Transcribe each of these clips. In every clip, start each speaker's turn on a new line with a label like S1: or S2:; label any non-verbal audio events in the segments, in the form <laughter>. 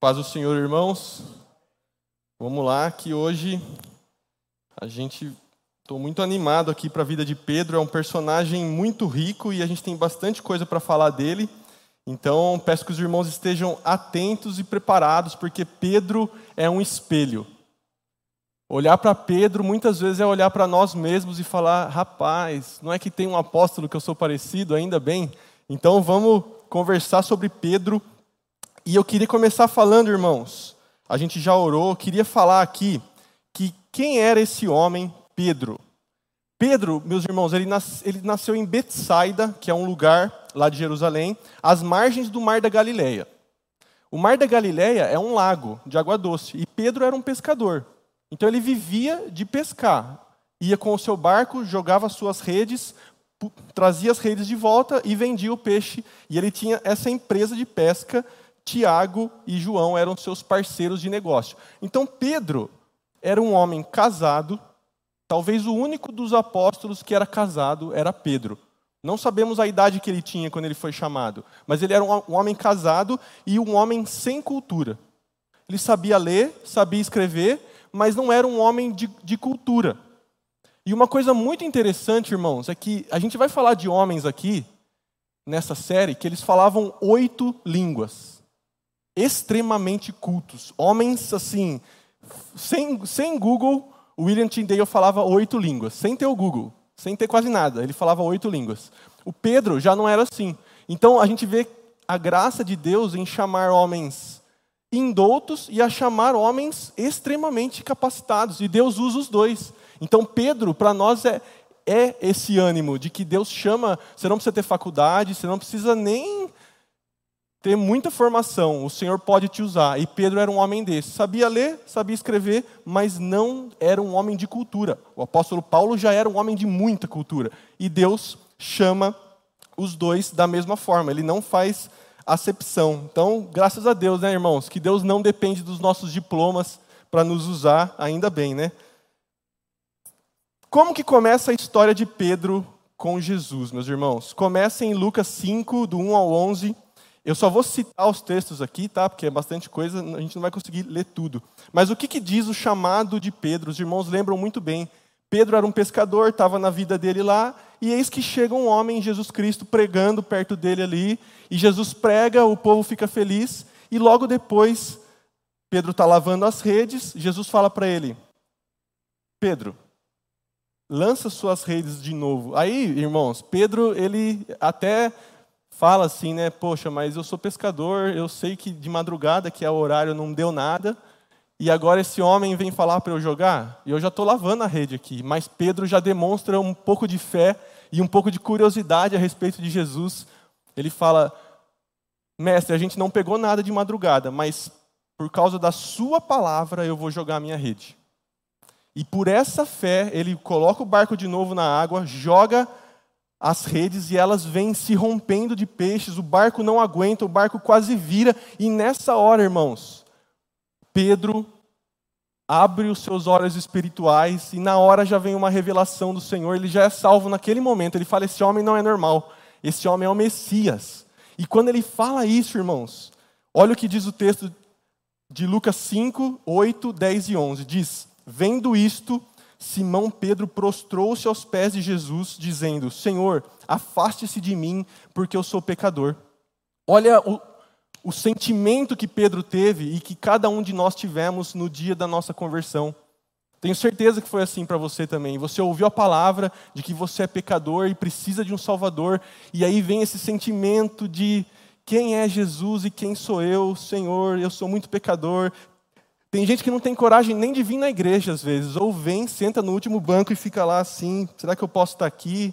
S1: Paz do Senhor, irmãos. Vamos lá, que hoje a gente estou muito animado aqui para a vida de Pedro. É um personagem muito rico e a gente tem bastante coisa para falar dele. Então, peço que os irmãos estejam atentos e preparados, porque Pedro é um espelho. Olhar para Pedro muitas vezes é olhar para nós mesmos e falar: rapaz, não é que tem um apóstolo que eu sou parecido, ainda bem. Então, vamos conversar sobre Pedro e eu queria começar falando, irmãos, a gente já orou, queria falar aqui que quem era esse homem, Pedro? Pedro, meus irmãos, ele, ele nasceu em Betsaida, que é um lugar lá de Jerusalém, às margens do Mar da Galileia. O Mar da Galileia é um lago de água doce, e Pedro era um pescador. Então ele vivia de pescar. Ia com o seu barco, jogava suas redes, trazia as redes de volta e vendia o peixe. E ele tinha essa empresa de pesca Tiago e João eram seus parceiros de negócio. Então Pedro era um homem casado, talvez o único dos apóstolos que era casado era Pedro. Não sabemos a idade que ele tinha quando ele foi chamado, mas ele era um homem casado e um homem sem cultura. Ele sabia ler, sabia escrever, mas não era um homem de, de cultura. E uma coisa muito interessante, irmãos, é que a gente vai falar de homens aqui, nessa série, que eles falavam oito línguas extremamente cultos. Homens, assim, sem, sem Google, William Tyndale falava oito línguas, sem ter o Google, sem ter quase nada, ele falava oito línguas. O Pedro já não era assim. Então a gente vê a graça de Deus em chamar homens indoutos e a chamar homens extremamente capacitados. E Deus usa os dois. Então Pedro, para nós, é, é esse ânimo de que Deus chama. Você não precisa ter faculdade, você não precisa nem ter muita formação, o Senhor pode te usar. E Pedro era um homem desse. Sabia ler, sabia escrever, mas não era um homem de cultura. O apóstolo Paulo já era um homem de muita cultura. E Deus chama os dois da mesma forma. Ele não faz acepção. Então, graças a Deus, né, irmãos? Que Deus não depende dos nossos diplomas para nos usar, ainda bem, né? Como que começa a história de Pedro com Jesus, meus irmãos? Começa em Lucas 5, do 1 ao 11. Eu só vou citar os textos aqui, tá? Porque é bastante coisa, a gente não vai conseguir ler tudo. Mas o que, que diz o chamado de Pedro? Os irmãos lembram muito bem. Pedro era um pescador, estava na vida dele lá, e eis que chega um homem, Jesus Cristo, pregando perto dele ali, e Jesus prega, o povo fica feliz, e logo depois, Pedro está lavando as redes, Jesus fala para ele: Pedro, lança suas redes de novo. Aí, irmãos, Pedro, ele até fala assim, né? Poxa, mas eu sou pescador, eu sei que de madrugada, que é o horário, não deu nada, e agora esse homem vem falar para eu jogar, e eu já estou lavando a rede aqui. Mas Pedro já demonstra um pouco de fé e um pouco de curiosidade a respeito de Jesus. Ele fala: Mestre, a gente não pegou nada de madrugada, mas por causa da Sua palavra eu vou jogar a minha rede. E por essa fé, ele coloca o barco de novo na água, joga as redes e elas vêm se rompendo de peixes, o barco não aguenta, o barco quase vira, e nessa hora, irmãos, Pedro abre os seus olhos espirituais e na hora já vem uma revelação do Senhor, ele já é salvo naquele momento, ele fala: esse homem não é normal, esse homem é o Messias. E quando ele fala isso, irmãos, olha o que diz o texto de Lucas 5, 8, 10 e 11: diz: Vendo isto, Simão Pedro prostrou-se aos pés de Jesus, dizendo: Senhor, afaste-se de mim, porque eu sou pecador. Olha o, o sentimento que Pedro teve e que cada um de nós tivemos no dia da nossa conversão. Tenho certeza que foi assim para você também. Você ouviu a palavra de que você é pecador e precisa de um Salvador, e aí vem esse sentimento de quem é Jesus e quem sou eu, Senhor, eu sou muito pecador, tem gente que não tem coragem nem de vir na igreja às vezes, ou vem, senta no último banco e fica lá assim: será que eu posso estar aqui?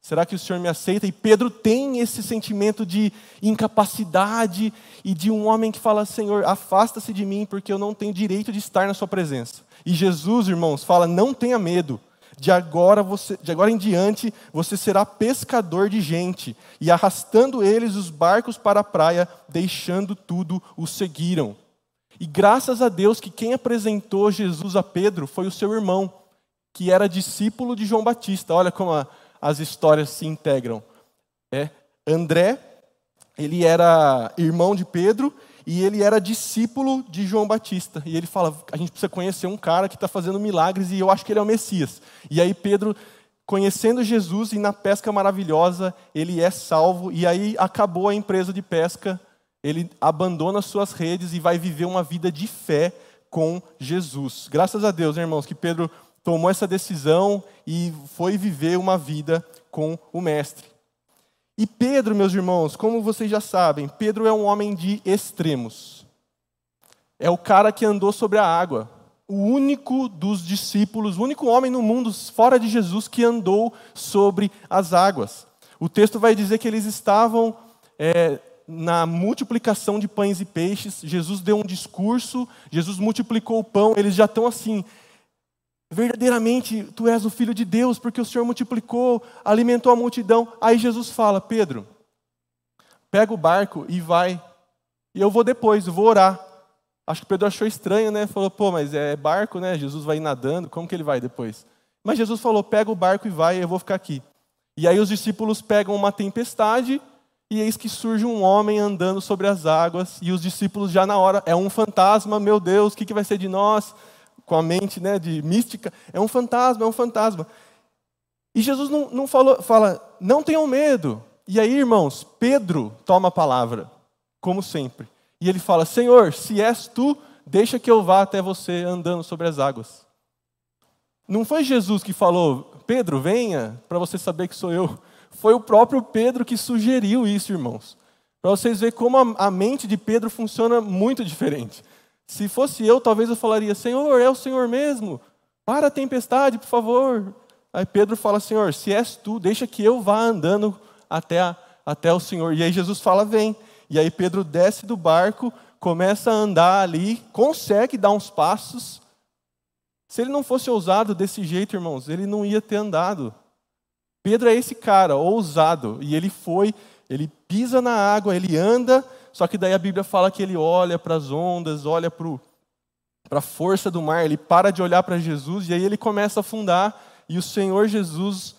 S1: Será que o Senhor me aceita? E Pedro tem esse sentimento de incapacidade e de um homem que fala: Senhor, afasta-se de mim, porque eu não tenho direito de estar na Sua presença. E Jesus, irmãos, fala: não tenha medo. De agora, você, de agora em diante, você será pescador de gente. E arrastando eles os barcos para a praia, deixando tudo, o seguiram. E graças a Deus que quem apresentou Jesus a Pedro foi o seu irmão, que era discípulo de João Batista. Olha como a, as histórias se integram. É, André, ele era irmão de Pedro, e ele era discípulo de João Batista. E ele fala: a gente precisa conhecer um cara que está fazendo milagres e eu acho que ele é o Messias. E aí Pedro, conhecendo Jesus e na pesca maravilhosa, ele é salvo. E aí acabou a empresa de pesca, ele abandona suas redes e vai viver uma vida de fé com Jesus. Graças a Deus, né, irmãos, que Pedro tomou essa decisão e foi viver uma vida com o Mestre. E Pedro, meus irmãos, como vocês já sabem, Pedro é um homem de extremos. É o cara que andou sobre a água. O único dos discípulos, o único homem no mundo fora de Jesus que andou sobre as águas. O texto vai dizer que eles estavam é, na multiplicação de pães e peixes. Jesus deu um discurso, Jesus multiplicou o pão. Eles já estão assim, verdadeiramente tu és o filho de Deus, porque o Senhor multiplicou, alimentou a multidão. Aí Jesus fala: Pedro, pega o barco e vai. E eu vou depois, vou orar. Acho que Pedro achou estranho, né? Falou: pô, mas é barco, né? Jesus vai nadando, como que ele vai depois? Mas Jesus falou: pega o barco e vai, eu vou ficar aqui. E aí os discípulos pegam uma tempestade e eis que surge um homem andando sobre as águas e os discípulos já na hora, é um fantasma, meu Deus, o que, que vai ser de nós? com a mente né, de mística, é um fantasma, é um fantasma. E Jesus não, não falou, fala, não tenham medo. E aí, irmãos, Pedro toma a palavra, como sempre. E ele fala: Senhor, se és tu, deixa que eu vá até você andando sobre as águas. Não foi Jesus que falou, Pedro, venha, para você saber que sou eu. Foi o próprio Pedro que sugeriu isso, irmãos. Para vocês verem como a, mente de Pedro funciona muito diferente. Se fosse eu, talvez eu falaria: Senhor, é o Senhor mesmo. Para a tempestade, por favor. Aí Pedro fala: Senhor, se és tu, deixa que eu vá andando até, a, até o Senhor. E aí Jesus fala: Vem. E aí Pedro desce do barco, começa a andar ali, consegue dar uns passos. Se ele não fosse ousado desse jeito, irmãos, ele não ia ter andado. Pedro é esse cara, ousado, e ele foi, ele pisa na água, ele anda, só que daí a Bíblia fala que ele olha para as ondas, olha para a força do mar, ele para de olhar para Jesus e aí ele começa a afundar e o Senhor Jesus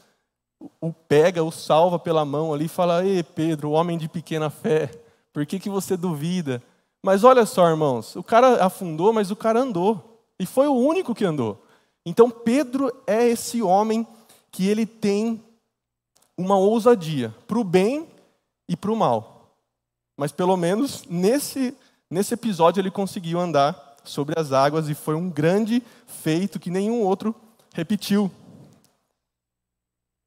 S1: o pega, o salva pela mão ali e fala: Ei, Pedro, homem de pequena fé, por que, que você duvida? Mas olha só, irmãos, o cara afundou, mas o cara andou. E foi o único que andou. Então Pedro é esse homem que ele tem uma ousadia para o bem e para o mal. Mas pelo menos nesse, nesse episódio ele conseguiu andar sobre as águas e foi um grande feito que nenhum outro repetiu.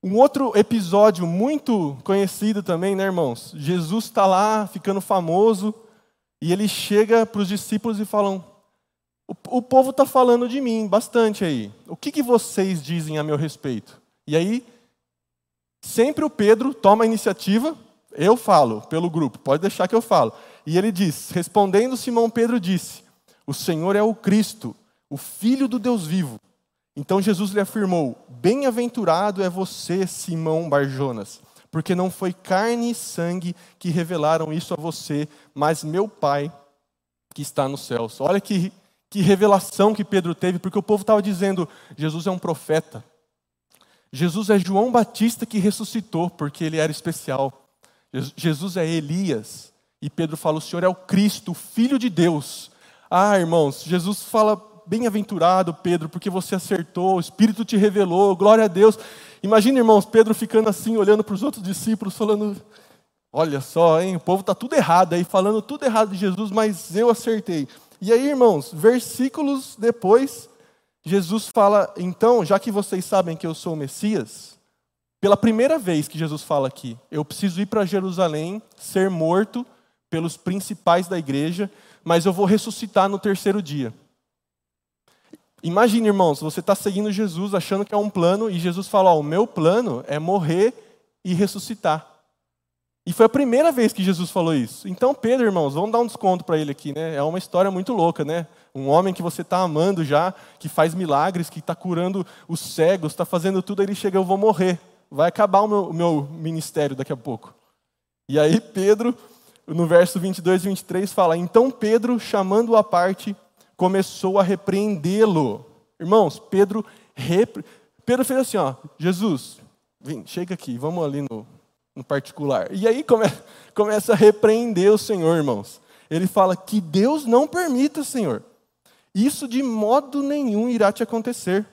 S1: Um outro episódio muito conhecido também, né, irmãos? Jesus está lá ficando famoso e ele chega para os discípulos e falam: o, o povo está falando de mim bastante aí. O que, que vocês dizem a meu respeito? E aí, sempre o Pedro toma a iniciativa eu falo pelo grupo, pode deixar que eu falo. E ele diz: Respondendo, Simão Pedro disse: O Senhor é o Cristo, o Filho do Deus vivo. Então Jesus lhe afirmou: Bem-aventurado é você, Simão Barjonas, porque não foi carne e sangue que revelaram isso a você, mas meu Pai que está nos céus. Olha que, que revelação que Pedro teve, porque o povo estava dizendo: Jesus é um profeta. Jesus é João Batista que ressuscitou, porque ele era especial. Jesus é Elias. E Pedro fala: o Senhor é o Cristo, o Filho de Deus. Ah, irmãos, Jesus fala: bem-aventurado, Pedro, porque você acertou, o Espírito te revelou, glória a Deus. Imagina, irmãos, Pedro ficando assim, olhando para os outros discípulos, falando: olha só, hein, o povo está tudo errado aí, falando tudo errado de Jesus, mas eu acertei. E aí, irmãos, versículos depois, Jesus fala: então, já que vocês sabem que eu sou o Messias, pela primeira vez que Jesus fala aqui, eu preciso ir para Jerusalém, ser morto pelos principais da igreja, mas eu vou ressuscitar no terceiro dia. Imagine, irmãos, você está seguindo Jesus achando que é um plano, e Jesus fala: o meu plano é morrer e ressuscitar. E foi a primeira vez que Jesus falou isso. Então, Pedro, irmãos, vamos dar um desconto para ele aqui, né? É uma história muito louca, né? Um homem que você está amando já, que faz milagres, que está curando os cegos, está fazendo tudo, aí ele chega, eu vou morrer vai acabar o meu, o meu ministério daqui a pouco. E aí Pedro, no verso 22 e 23, fala: Então Pedro, chamando-o à parte, começou a repreendê-lo. Irmãos, Pedro, repre... Pedro fez assim: ó, Jesus, vem, chega aqui, vamos ali no, no particular. E aí come... começa a repreender o Senhor, irmãos. Ele fala: Que Deus não permita, Senhor. Isso de modo nenhum irá te acontecer.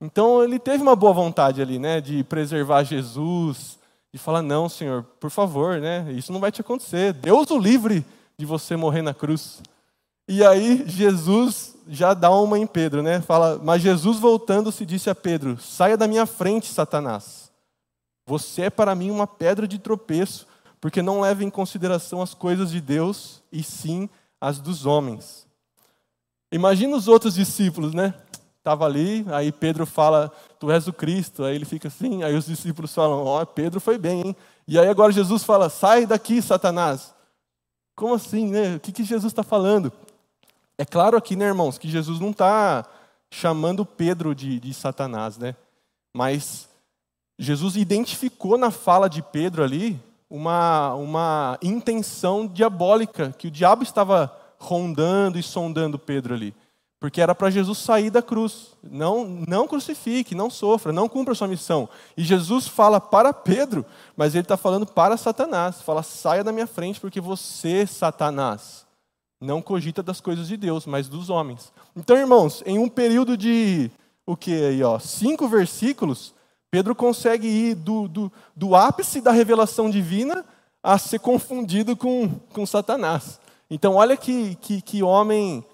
S1: Então ele teve uma boa vontade ali, né, de preservar Jesus, de falar: Não, Senhor, por favor, né, isso não vai te acontecer. Deus o livre de você morrer na cruz. E aí Jesus já dá uma em Pedro, né? Fala, mas Jesus voltando-se disse a Pedro: Saia da minha frente, Satanás. Você é para mim uma pedra de tropeço, porque não leva em consideração as coisas de Deus, e sim as dos homens. Imagina os outros discípulos, né? Estava ali, aí Pedro fala, tu és o Cristo, aí ele fica assim, aí os discípulos falam, ó, oh, Pedro foi bem, hein? E aí agora Jesus fala, sai daqui, Satanás. Como assim, né? O que, que Jesus está falando? É claro aqui, né, irmãos, que Jesus não está chamando Pedro de, de Satanás, né? Mas Jesus identificou na fala de Pedro ali uma, uma intenção diabólica, que o diabo estava rondando e sondando Pedro ali. Porque era para Jesus sair da cruz. Não, não crucifique, não sofra, não cumpra a sua missão. E Jesus fala para Pedro, mas ele está falando para Satanás. Fala, saia da minha frente, porque você, Satanás, não cogita das coisas de Deus, mas dos homens. Então, irmãos, em um período de o que aí, ó, cinco versículos, Pedro consegue ir do, do, do ápice da revelação divina a ser confundido com, com Satanás. Então, olha que, que, que homem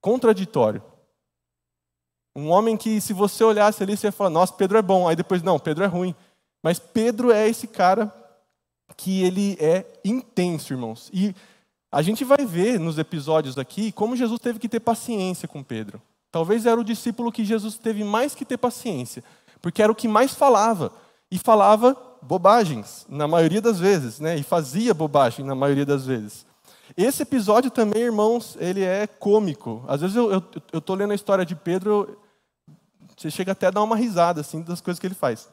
S1: contraditório. Um homem que, se você olhasse ali, você ia falar, nossa, Pedro é bom. Aí depois, não, Pedro é ruim. Mas Pedro é esse cara que ele é intenso, irmãos. E a gente vai ver nos episódios aqui como Jesus teve que ter paciência com Pedro. Talvez era o discípulo que Jesus teve mais que ter paciência, porque era o que mais falava. E falava bobagens, na maioria das vezes, né? e fazia bobagem na maioria das vezes. Esse episódio também, irmãos, ele é cômico. Às vezes eu estou lendo a história de Pedro, você chega até a dar uma risada assim, das coisas que ele faz.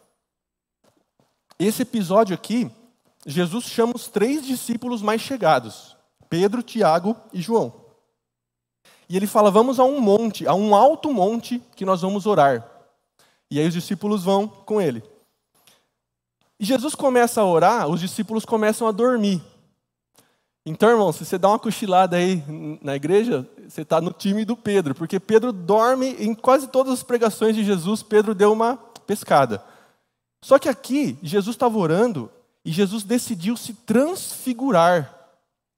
S1: Esse episódio aqui, Jesus chama os três discípulos mais chegados. Pedro, Tiago e João. E ele fala: Vamos a um monte, a um alto monte que nós vamos orar. E aí os discípulos vão com ele. E Jesus começa a orar, os discípulos começam a dormir. Então, irmão, se você dá uma cochilada aí na igreja, você está no time do Pedro, porque Pedro dorme em quase todas as pregações de Jesus, Pedro deu uma pescada. Só que aqui, Jesus estava orando e Jesus decidiu se transfigurar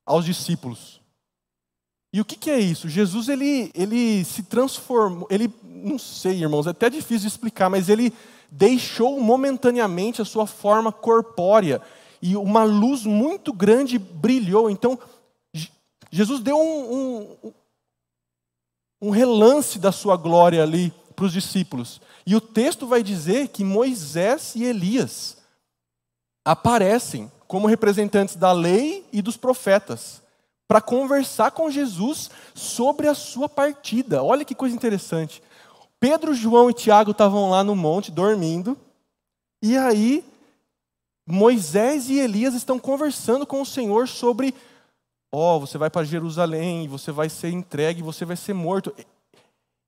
S1: aos discípulos. E o que, que, é isso? Jesus ele, ele se transformou, ele, não sei, irmãos, é até difícil de explicar, mas ele deixou momentaneamente a sua forma corpórea e uma luz muito grande brilhou. Então, Jesus deu um, um, um relance da sua glória ali para os discípulos. E o texto vai dizer que Moisés e Elias aparecem como representantes da lei e dos profetas, para conversar com Jesus sobre a sua partida. Olha que coisa interessante. Pedro, João e Tiago estavam lá no monte dormindo, e aí Moisés e Elias estão conversando com o Senhor sobre: ó, oh, você vai para Jerusalém, você vai ser entregue, você vai ser morto.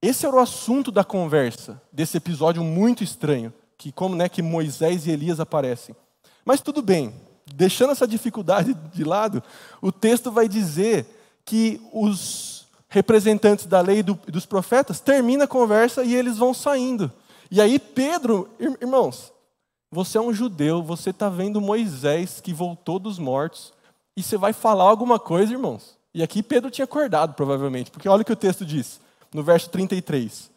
S1: Esse era o assunto da conversa, desse episódio muito estranho, que como né, que Moisés e Elias aparecem. Mas tudo bem, deixando essa dificuldade de lado, o texto vai dizer que os representantes da lei e do, dos profetas terminam a conversa e eles vão saindo. E aí Pedro, irmãos, você é um judeu, você está vendo Moisés que voltou dos mortos, e você vai falar alguma coisa, irmãos. E aqui Pedro tinha acordado, provavelmente, porque olha o que o texto diz, no verso 33.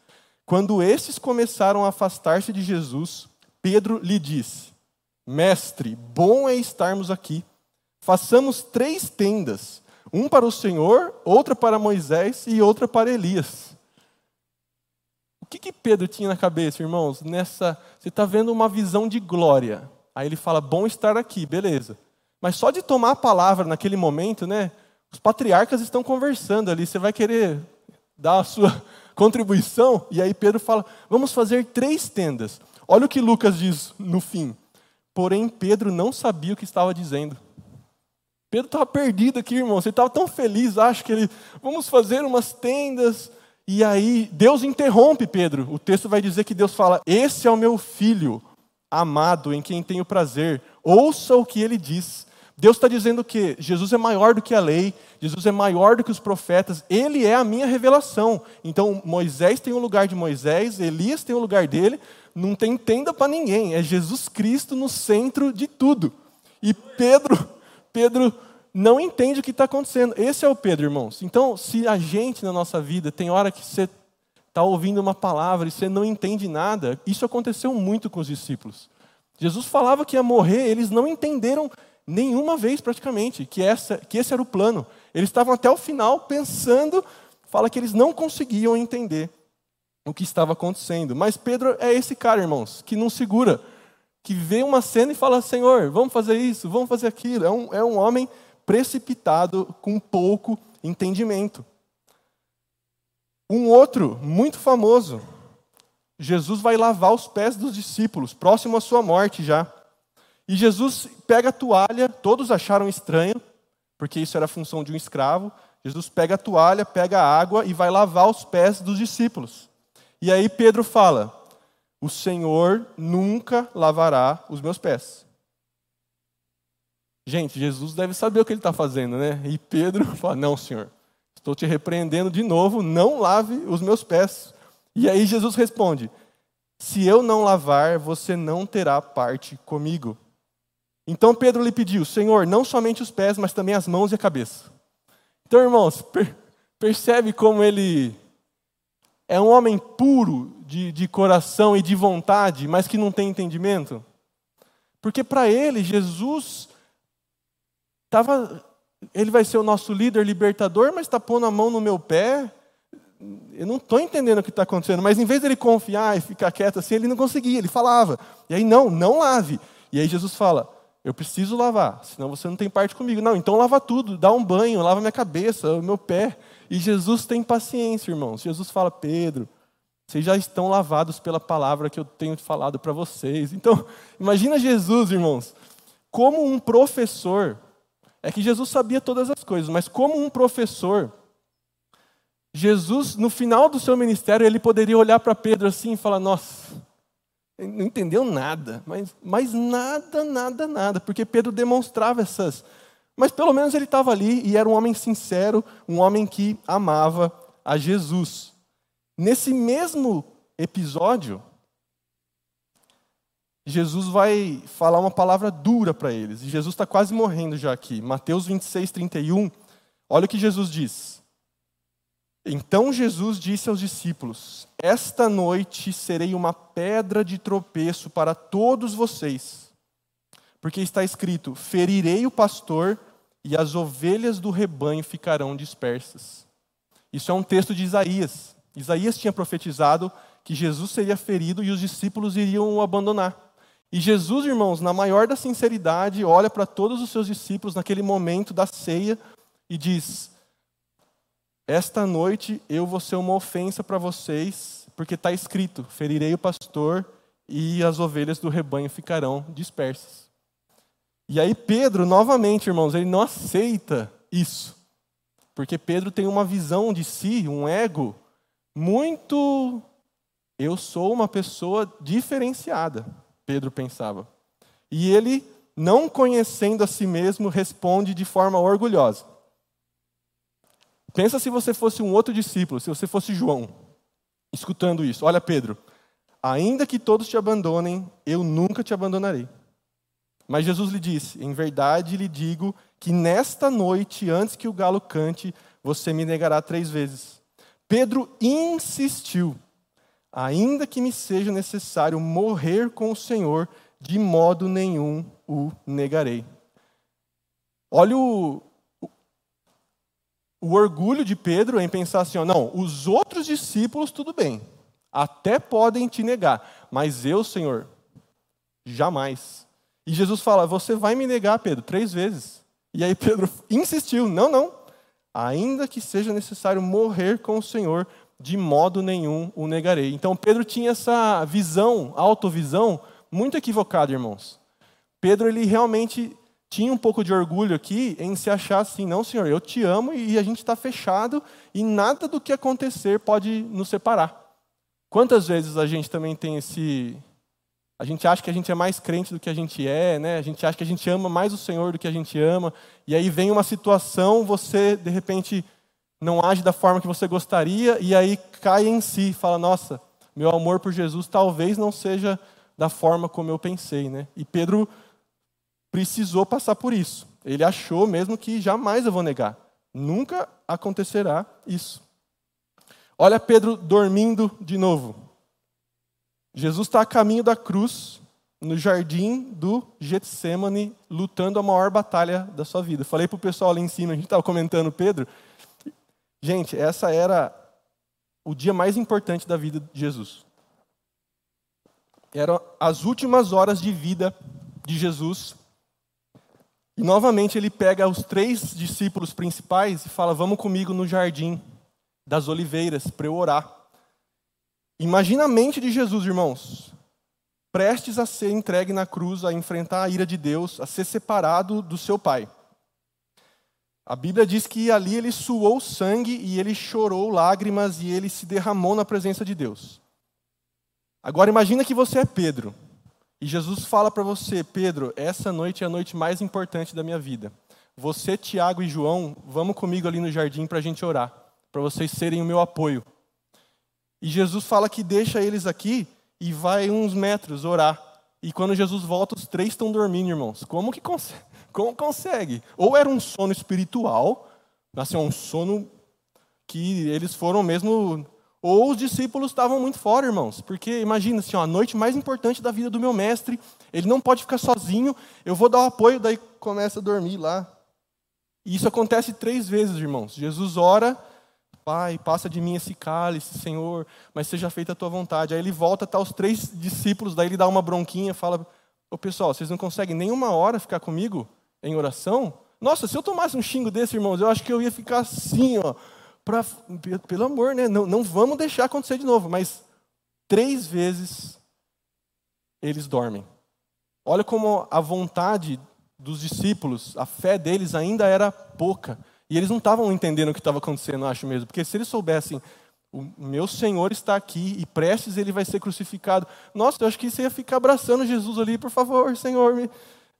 S1: Quando estes começaram a afastar-se de Jesus, Pedro lhe disse: Mestre, bom é estarmos aqui. Façamos três tendas: um para o Senhor, outra para Moisés e outra para Elias. O que, que Pedro tinha na cabeça, irmãos? Nessa, você está vendo uma visão de glória. Aí ele fala: bom estar aqui, beleza. Mas só de tomar a palavra naquele momento, né? Os patriarcas estão conversando ali. Você vai querer dar a sua <laughs> contribuição? E aí Pedro fala: vamos fazer três tendas. Olha o que Lucas diz no fim. Porém, Pedro não sabia o que estava dizendo. Pedro estava perdido aqui, irmão. Você estava tão feliz, acho que ele. Vamos fazer umas tendas. E aí, Deus interrompe Pedro. O texto vai dizer que Deus fala: Esse é o meu filho amado, em quem tenho prazer. Ouça o que ele diz. Deus está dizendo que Jesus é maior do que a lei, Jesus é maior do que os profetas, ele é a minha revelação. Então Moisés tem o lugar de Moisés, Elias tem o lugar dele, não tem tenda para ninguém, é Jesus Cristo no centro de tudo. E Pedro, Pedro não entende o que está acontecendo. Esse é o Pedro, irmãos. Então, se a gente na nossa vida tem hora que você está ouvindo uma palavra e você não entende nada, isso aconteceu muito com os discípulos. Jesus falava que ia morrer, eles não entenderam nenhuma vez praticamente que, essa, que esse era o plano. Eles estavam até o final pensando, fala que eles não conseguiam entender o que estava acontecendo. Mas Pedro é esse cara, irmãos, que não segura, que vê uma cena e fala: Senhor, vamos fazer isso, vamos fazer aquilo. É um, é um homem precipitado com pouco entendimento. Um outro, muito famoso, Jesus vai lavar os pés dos discípulos, próximo à sua morte já. E Jesus pega a toalha, todos acharam estranho, porque isso era a função de um escravo. Jesus pega a toalha, pega a água e vai lavar os pés dos discípulos. E aí Pedro fala: O Senhor nunca lavará os meus pés. Gente, Jesus deve saber o que ele está fazendo, né? E Pedro <laughs> fala: Não, Senhor, estou te repreendendo de novo, não lave os meus pés. E aí Jesus responde: Se eu não lavar, você não terá parte comigo. Então Pedro lhe pediu: Senhor, não somente os pés, mas também as mãos e a cabeça. Então, irmãos, per percebe como ele é um homem puro de, de coração e de vontade, mas que não tem entendimento? Porque para ele, Jesus Tava, ele vai ser o nosso líder libertador, mas está pondo a mão no meu pé. Eu não estou entendendo o que está acontecendo. Mas em vez dele confiar e ficar quieto assim, ele não conseguia, ele falava. E aí, não, não lave. E aí Jesus fala: Eu preciso lavar, senão você não tem parte comigo. Não, então lava tudo, dá um banho, lava minha cabeça, o meu pé. E Jesus tem paciência, irmãos. Jesus fala: Pedro, vocês já estão lavados pela palavra que eu tenho falado para vocês. Então, imagina Jesus, irmãos, como um professor é que Jesus sabia todas as coisas, mas como um professor, Jesus, no final do seu ministério, ele poderia olhar para Pedro assim e falar: Nossa, não entendeu nada, mas, mas nada, nada, nada, porque Pedro demonstrava essas. Mas pelo menos ele estava ali e era um homem sincero, um homem que amava a Jesus. Nesse mesmo episódio, Jesus vai falar uma palavra dura para eles. E Jesus está quase morrendo já aqui. Mateus 26, 31. Olha o que Jesus diz. Então Jesus disse aos discípulos: Esta noite serei uma pedra de tropeço para todos vocês. Porque está escrito: Ferirei o pastor e as ovelhas do rebanho ficarão dispersas. Isso é um texto de Isaías. Isaías tinha profetizado que Jesus seria ferido e os discípulos iriam o abandonar. E Jesus, irmãos, na maior da sinceridade, olha para todos os seus discípulos naquele momento da ceia e diz: Esta noite eu vou ser uma ofensa para vocês, porque está escrito: ferirei o pastor e as ovelhas do rebanho ficarão dispersas. E aí, Pedro, novamente, irmãos, ele não aceita isso, porque Pedro tem uma visão de si, um ego, muito. Eu sou uma pessoa diferenciada. Pedro pensava. E ele, não conhecendo a si mesmo, responde de forma orgulhosa. Pensa se você fosse um outro discípulo, se você fosse João, escutando isso. Olha, Pedro, ainda que todos te abandonem, eu nunca te abandonarei. Mas Jesus lhe disse: Em verdade lhe digo que nesta noite, antes que o galo cante, você me negará três vezes. Pedro insistiu ainda que me seja necessário morrer com o Senhor, de modo nenhum o negarei. Olha o, o, orgulho de Pedro em pensar assim: ó, não, os outros discípulos, tudo bem, até podem te negar, mas eu, Senhor, jamais. E Jesus fala: Você vai me negar, Pedro, três vezes. E aí Pedro insistiu: Não, não, ainda que seja necessário morrer com o Senhor, de modo nenhum o negarei. Então Pedro tinha essa visão, autovisão, muito equivocada, irmãos. Pedro ele realmente tinha um pouco de orgulho aqui em se achar assim, não, Senhor, eu te amo e a gente está fechado e nada do que acontecer pode nos separar. Quantas vezes a gente também tem esse A gente acha que a gente é mais crente do que a gente é, né? A gente acha que a gente ama mais o Senhor do que a gente ama. E aí vem uma situação, você de repente não age da forma que você gostaria e aí cai em si, fala: "Nossa, meu amor por Jesus talvez não seja da forma como eu pensei", né? E Pedro precisou passar por isso. Ele achou mesmo que jamais eu vou negar. Nunca acontecerá isso. Olha Pedro dormindo de novo. Jesus está a caminho da cruz, no jardim do Getsemane, lutando a maior batalha da sua vida. Falei para o pessoal ali em cima, a gente estava comentando Pedro. Gente, essa era o dia mais importante da vida de Jesus. Eram as últimas horas de vida de Jesus. E novamente ele pega os três discípulos principais e fala: Vamos comigo no jardim das oliveiras para eu orar. Imagina a mente de Jesus, irmãos, prestes a ser entregue na cruz, a enfrentar a ira de Deus, a ser separado do seu Pai. A Bíblia diz que ali ele suou sangue e ele chorou lágrimas e ele se derramou na presença de Deus. Agora imagina que você é Pedro. E Jesus fala para você, Pedro, essa noite é a noite mais importante da minha vida. Você, Tiago e João, vamos comigo ali no jardim para a gente orar, para vocês serem o meu apoio. E Jesus fala que deixa eles aqui e vai uns metros orar. E quando Jesus volta, os três estão dormindo, irmãos. Como que consegue? <laughs> Como consegue? Ou era um sono espiritual, assim, um sono que eles foram mesmo. Ou os discípulos estavam muito fora, irmãos. Porque imagina assim, ó, a noite mais importante da vida do meu mestre, ele não pode ficar sozinho, eu vou dar o apoio, daí começa a dormir lá. E isso acontece três vezes, irmãos. Jesus ora, Pai, passa de mim esse cálice, Senhor, mas seja feita a tua vontade. Aí ele volta, tá os três discípulos, daí ele dá uma bronquinha, fala: Ô pessoal, vocês não conseguem nem uma hora ficar comigo em oração? Nossa, se eu tomasse um xingo desse, irmãos, eu acho que eu ia ficar assim, ó. Pra, pelo amor, né? Não, não vamos deixar acontecer de novo. Mas três vezes eles dormem. Olha como a vontade dos discípulos, a fé deles ainda era pouca. E eles não estavam entendendo o que estava acontecendo, acho mesmo. Porque se eles soubessem, o meu Senhor está aqui e prestes ele vai ser crucificado. Nossa, eu acho que você ia ficar abraçando Jesus ali, por favor, Senhor,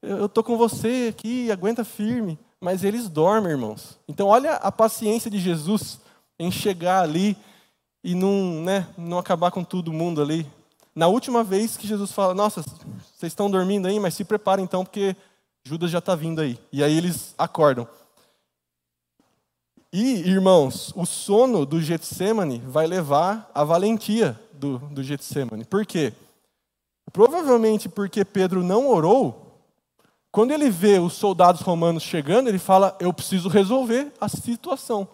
S1: eu estou com você aqui, aguenta firme. Mas eles dormem, irmãos. Então, olha a paciência de Jesus em chegar ali e não, né, não acabar com todo mundo ali. Na última vez que Jesus fala, nossa, vocês estão dormindo aí, mas se preparem então, porque Judas já está vindo aí. E aí eles acordam. E, irmãos, o sono do Getsemane vai levar à valentia do, do Getsemane. Por quê? Provavelmente porque Pedro não orou. Quando ele vê os soldados romanos chegando, ele fala: Eu preciso resolver a situação.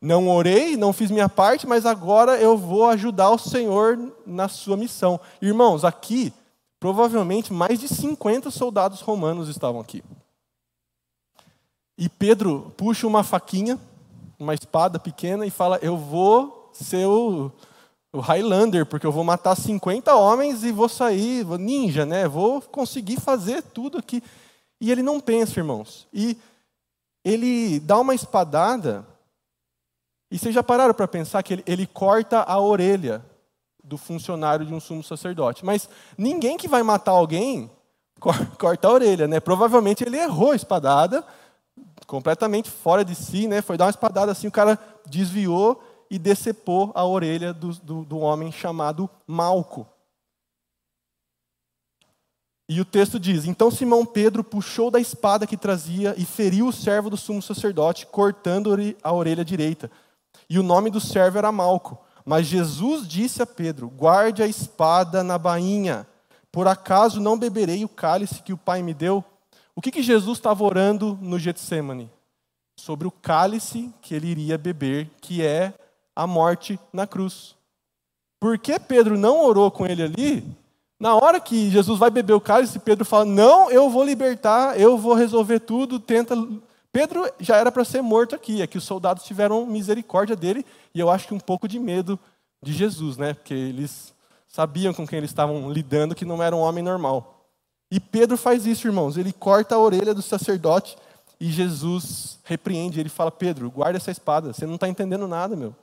S1: Não orei, não fiz minha parte, mas agora eu vou ajudar o Senhor na sua missão. Irmãos, aqui, provavelmente mais de 50 soldados romanos estavam aqui. E Pedro puxa uma faquinha, uma espada pequena, e fala: Eu vou ser o, o Highlander, porque eu vou matar 50 homens e vou sair, vou ninja, né? Vou conseguir fazer tudo aqui. E ele não pensa, irmãos. E ele dá uma espadada, e vocês já pararam para pensar que ele, ele corta a orelha do funcionário de um sumo sacerdote. Mas ninguém que vai matar alguém corta a orelha, né? Provavelmente ele errou a espadada completamente fora de si, né? Foi dar uma espadada assim, o cara desviou e decepou a orelha do, do, do homem chamado Malco. E o texto diz: Então Simão Pedro puxou da espada que trazia e feriu o servo do sumo sacerdote, cortando-lhe a orelha direita. E o nome do servo era Malco. Mas Jesus disse a Pedro: Guarde a espada na bainha. Por acaso não beberei o cálice que o Pai me deu? O que, que Jesus estava orando no Getsemane? Sobre o cálice que ele iria beber, que é a morte na cruz. Por que Pedro não orou com ele ali? Na hora que Jesus vai beber o cálice, Pedro fala: Não, eu vou libertar, eu vou resolver tudo. Tenta. Pedro já era para ser morto aqui, é que os soldados tiveram misericórdia dele e eu acho que um pouco de medo de Jesus, né? Porque eles sabiam com quem eles estavam lidando que não era um homem normal. E Pedro faz isso, irmãos. Ele corta a orelha do sacerdote e Jesus repreende. Ele fala: Pedro, guarda essa espada. Você não está entendendo nada, meu.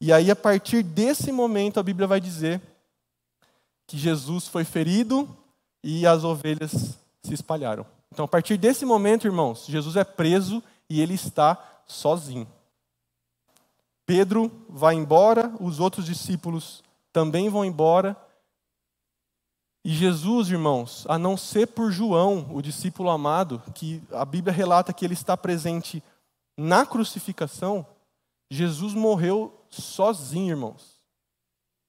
S1: E aí, a partir desse momento, a Bíblia vai dizer que Jesus foi ferido e as ovelhas se espalharam. Então, a partir desse momento, irmãos, Jesus é preso e ele está sozinho. Pedro vai embora, os outros discípulos também vão embora. E Jesus, irmãos, a não ser por João, o discípulo amado, que a Bíblia relata que ele está presente na crucificação, Jesus morreu sozinho, irmãos.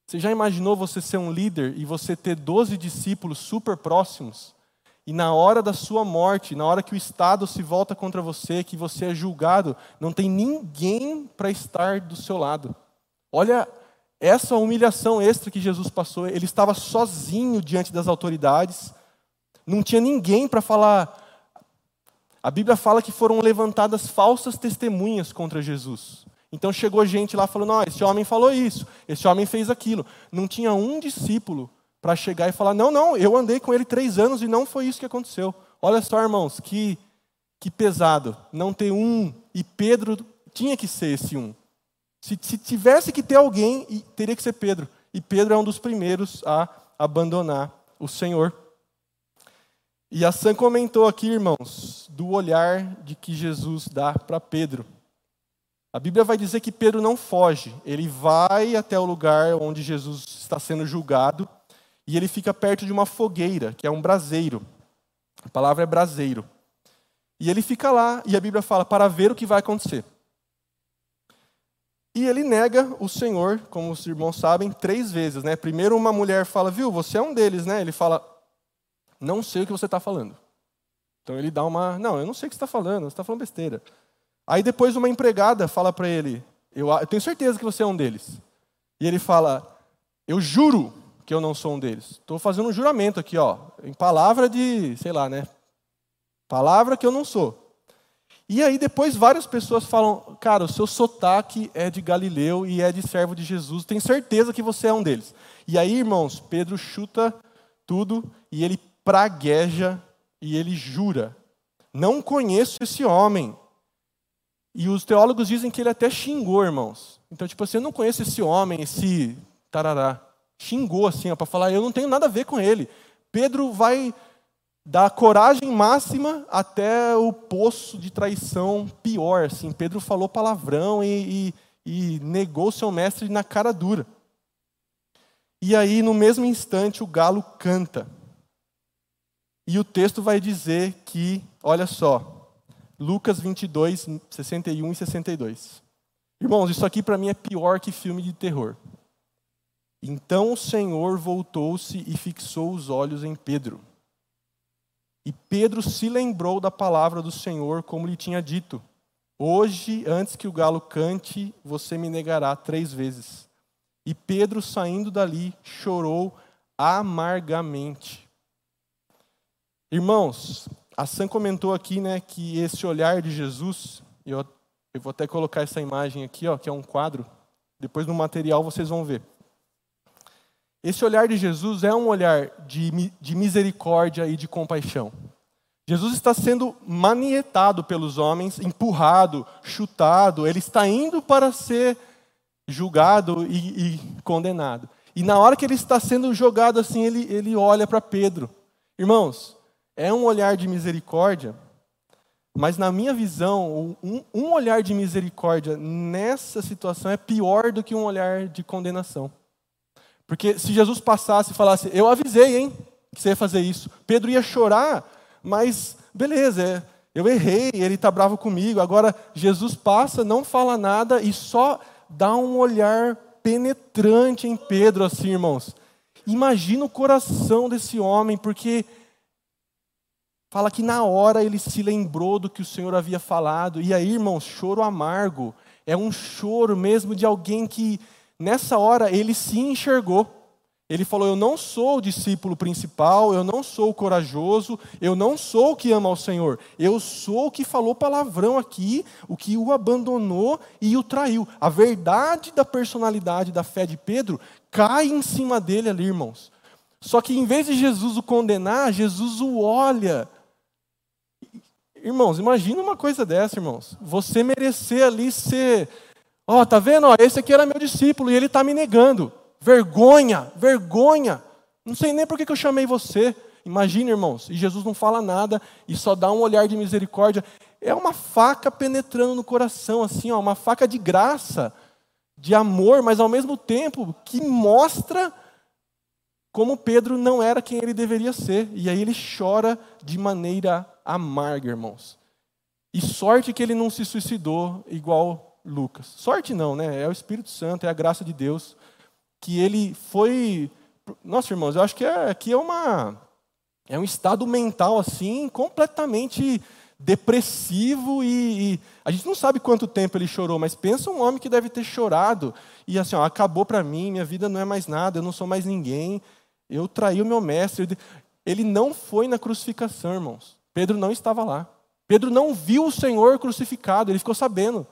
S1: Você já imaginou você ser um líder e você ter 12 discípulos super próximos? E na hora da sua morte, na hora que o Estado se volta contra você, que você é julgado, não tem ninguém para estar do seu lado. Olha essa humilhação extra que Jesus passou. Ele estava sozinho diante das autoridades, não tinha ninguém para falar. A Bíblia fala que foram levantadas falsas testemunhas contra Jesus. Então chegou gente lá falando: oh, esse homem falou isso, esse homem fez aquilo. Não tinha um discípulo para chegar e falar: não, não, eu andei com ele três anos e não foi isso que aconteceu. Olha só, irmãos, que, que pesado não ter um, e Pedro tinha que ser esse um. Se, se tivesse que ter alguém, teria que ser Pedro. E Pedro é um dos primeiros a abandonar o Senhor. E a Sam comentou aqui, irmãos, do olhar de que Jesus dá para Pedro. A Bíblia vai dizer que Pedro não foge, ele vai até o lugar onde Jesus está sendo julgado e ele fica perto de uma fogueira, que é um braseiro. A palavra é braseiro. E ele fica lá, e a Bíblia fala, para ver o que vai acontecer. E ele nega o Senhor, como os irmãos sabem, três vezes. Né? Primeiro, uma mulher fala, viu, você é um deles, né? Ele fala, não sei o que você está falando. Então ele dá uma, não, eu não sei o que você está falando, você está falando besteira. Aí depois uma empregada fala para ele, eu, eu tenho certeza que você é um deles. E ele fala, eu juro que eu não sou um deles. Estou fazendo um juramento aqui, ó, em palavra de, sei lá, né? Palavra que eu não sou. E aí depois várias pessoas falam, cara, o seu sotaque é de Galileu e é de servo de Jesus, tenho certeza que você é um deles. E aí, irmãos, Pedro chuta tudo e ele pragueja e ele jura: Não conheço esse homem. E os teólogos dizem que ele até xingou, irmãos. Então, tipo assim, eu não conheço esse homem, esse tarará xingou assim, para falar, eu não tenho nada a ver com ele. Pedro vai da coragem máxima até o poço de traição pior. Assim, Pedro falou palavrão e, e, e negou seu mestre na cara dura. E aí, no mesmo instante, o galo canta. E o texto vai dizer que, olha só, Lucas 22, 61 e 62. Irmãos, isso aqui para mim é pior que filme de terror. Então o Senhor voltou-se e fixou os olhos em Pedro. E Pedro se lembrou da palavra do Senhor, como lhe tinha dito: Hoje, antes que o galo cante, você me negará três vezes. E Pedro, saindo dali, chorou amargamente. Irmãos, a Sam comentou aqui né, que esse olhar de Jesus, eu, eu vou até colocar essa imagem aqui, ó, que é um quadro, depois no material vocês vão ver. Esse olhar de Jesus é um olhar de, de misericórdia e de compaixão. Jesus está sendo manietado pelos homens, empurrado, chutado, ele está indo para ser julgado e, e condenado. E na hora que ele está sendo jogado assim, ele, ele olha para Pedro. Irmãos, é um olhar de misericórdia, mas na minha visão, um, um olhar de misericórdia nessa situação é pior do que um olhar de condenação. Porque se Jesus passasse e falasse, eu avisei, hein, que você ia fazer isso, Pedro ia chorar, mas beleza, é, eu errei, ele está bravo comigo. Agora, Jesus passa, não fala nada e só dá um olhar penetrante em Pedro, assim, irmãos. Imagina o coração desse homem, porque fala que na hora ele se lembrou do que o Senhor havia falado. E aí, irmãos, choro amargo. É um choro mesmo de alguém que nessa hora ele se enxergou. Ele falou: Eu não sou o discípulo principal, eu não sou o corajoso, eu não sou o que ama ao Senhor, eu sou o que falou palavrão aqui, o que o abandonou e o traiu. A verdade da personalidade da fé de Pedro cai em cima dele ali, irmãos. Só que em vez de Jesus o condenar, Jesus o olha. Irmãos, imagina uma coisa dessa, irmãos. Você merecer ali ser Ó, oh, tá vendo? esse aqui era meu discípulo e ele está me negando. Vergonha, vergonha. Não sei nem por que eu chamei você. Imagina, irmãos, e Jesus não fala nada e só dá um olhar de misericórdia. É uma faca penetrando no coração, assim, ó, uma faca de graça, de amor, mas ao mesmo tempo que mostra como Pedro não era quem ele deveria ser. E aí ele chora de maneira amarga, irmãos. E sorte que ele não se suicidou igual Lucas. Sorte não, né? É o Espírito Santo, é a graça de Deus que ele foi. Nossa, irmãos, eu acho que é, aqui é uma é um estado mental assim completamente depressivo e, e, a gente não sabe quanto tempo ele chorou, mas pensa um homem que deve ter chorado e assim, ó, acabou para mim, minha vida não é mais nada, eu não sou mais ninguém, eu traí o meu mestre. Ele não foi na crucificação, irmãos. Pedro não estava lá. Pedro não viu o Senhor crucificado, ele ficou sabendo.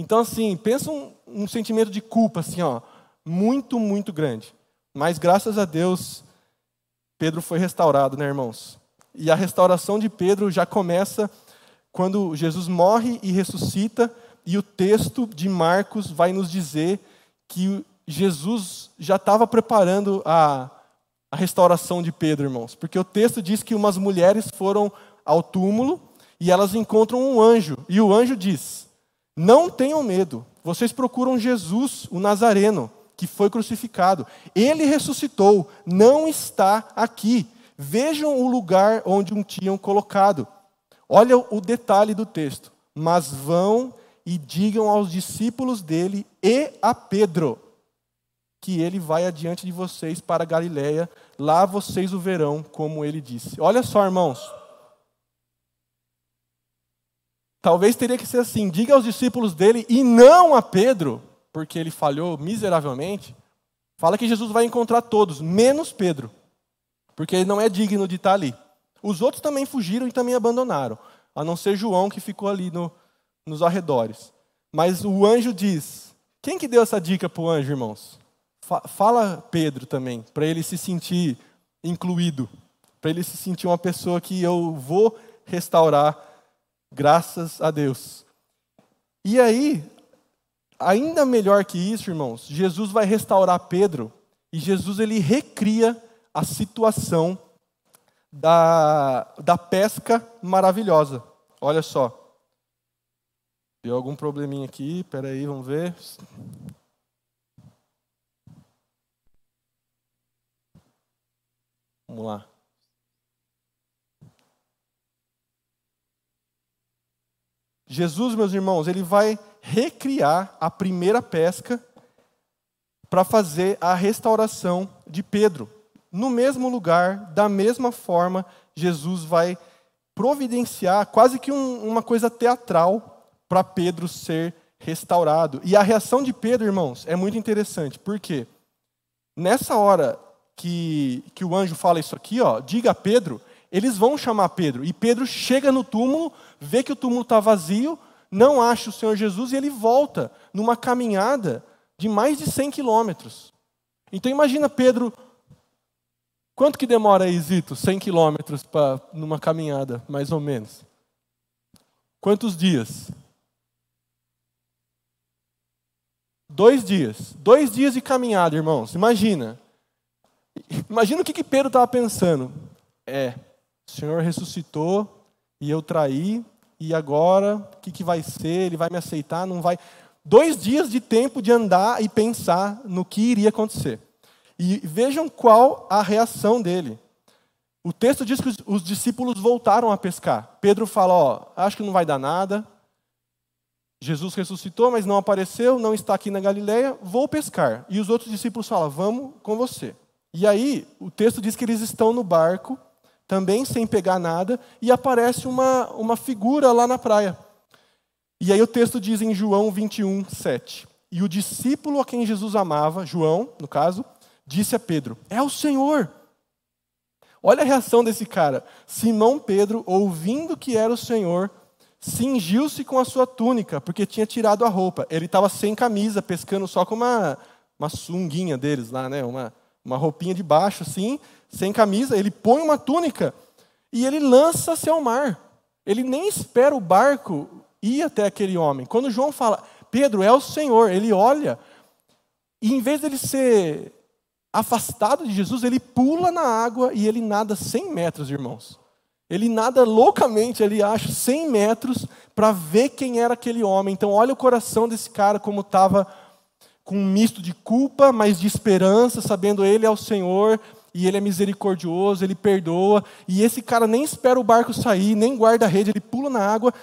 S1: Então, assim, pensa um, um sentimento de culpa, assim, ó, muito, muito grande. Mas graças a Deus, Pedro foi restaurado, né, irmãos? E a restauração de Pedro já começa quando Jesus morre e ressuscita, e o texto de Marcos vai nos dizer que Jesus já estava preparando a, a restauração de Pedro, irmãos. Porque o texto diz que umas mulheres foram ao túmulo e elas encontram um anjo. E o anjo diz: Não tenham medo, vocês procuram Jesus, o Nazareno, que foi crucificado. Ele ressuscitou, não está aqui. Vejam o lugar onde o tinham colocado. Olha o detalhe do texto. Mas vão e digam aos discípulos dele e a Pedro que ele vai adiante de vocês para Galiléia, lá vocês o verão, como ele disse. Olha só, irmãos. Talvez teria que ser assim: diga aos discípulos dele e não a Pedro, porque ele falhou miseravelmente. Fala que Jesus vai encontrar todos, menos Pedro, porque ele não é digno de estar ali. Os outros também fugiram e também abandonaram, a não ser João que ficou ali no, nos arredores. Mas o anjo diz: quem que deu essa dica para o anjo, irmãos? Fala Pedro também, para ele se sentir incluído, para ele se sentir uma pessoa que eu vou restaurar Graças a Deus. E aí, ainda melhor que isso, irmãos, Jesus vai restaurar Pedro e Jesus ele recria a situação da, da pesca maravilhosa. Olha só. Deu algum probleminha aqui, peraí, vamos ver. Vamos lá. Jesus, meus irmãos, ele vai recriar a primeira pesca para fazer a restauração de Pedro. No mesmo lugar, da mesma forma, Jesus vai providenciar quase que um, uma coisa teatral para Pedro ser restaurado. E a reação de Pedro, irmãos, é muito interessante. Por quê? Nessa hora que, que o anjo fala isso aqui, ó, diga a Pedro, eles vão chamar Pedro. E Pedro chega no túmulo, vê que o túmulo está vazio, não acha o Senhor Jesus e ele volta numa caminhada de mais de 100 quilômetros. Então imagina Pedro, quanto que demora aí, Zito? 100 quilômetros numa caminhada, mais ou menos. Quantos dias? Dois dias. Dois dias de caminhada, irmãos. Imagina. Imagina o que, que Pedro estava pensando. É, o Senhor ressuscitou e eu traí, e agora o que, que vai ser? Ele vai me aceitar? Não vai? Dois dias de tempo de andar e pensar no que iria acontecer. E vejam qual a reação dele. O texto diz que os discípulos voltaram a pescar. Pedro fala: Ó, acho que não vai dar nada. Jesus ressuscitou, mas não apareceu, não está aqui na Galileia, vou pescar. E os outros discípulos falam: Vamos com você. E aí, o texto diz que eles estão no barco também sem pegar nada, e aparece uma, uma figura lá na praia. E aí o texto diz em João 21, 7. E o discípulo a quem Jesus amava, João, no caso, disse a Pedro: É o Senhor. Olha a reação desse cara. Simão Pedro, ouvindo que era o Senhor, cingiu-se com a sua túnica, porque tinha tirado a roupa. Ele estava sem camisa, pescando só com uma, uma sunguinha deles lá, né? uma, uma roupinha de baixo, assim, sem camisa, ele põe uma túnica e ele lança-se ao mar. Ele nem espera o barco ir até aquele homem. Quando João fala, Pedro, é o Senhor, ele olha, e em vez dele ser afastado de Jesus, ele pula na água e ele nada 100 metros, irmãos. Ele nada loucamente, ele acha 100 metros para ver quem era aquele homem. Então, olha o coração desse cara como estava com um misto de culpa, mas de esperança, sabendo ele é o Senhor e ele é misericordioso, ele perdoa. E esse cara nem espera o barco sair, nem guarda a rede, ele pula na água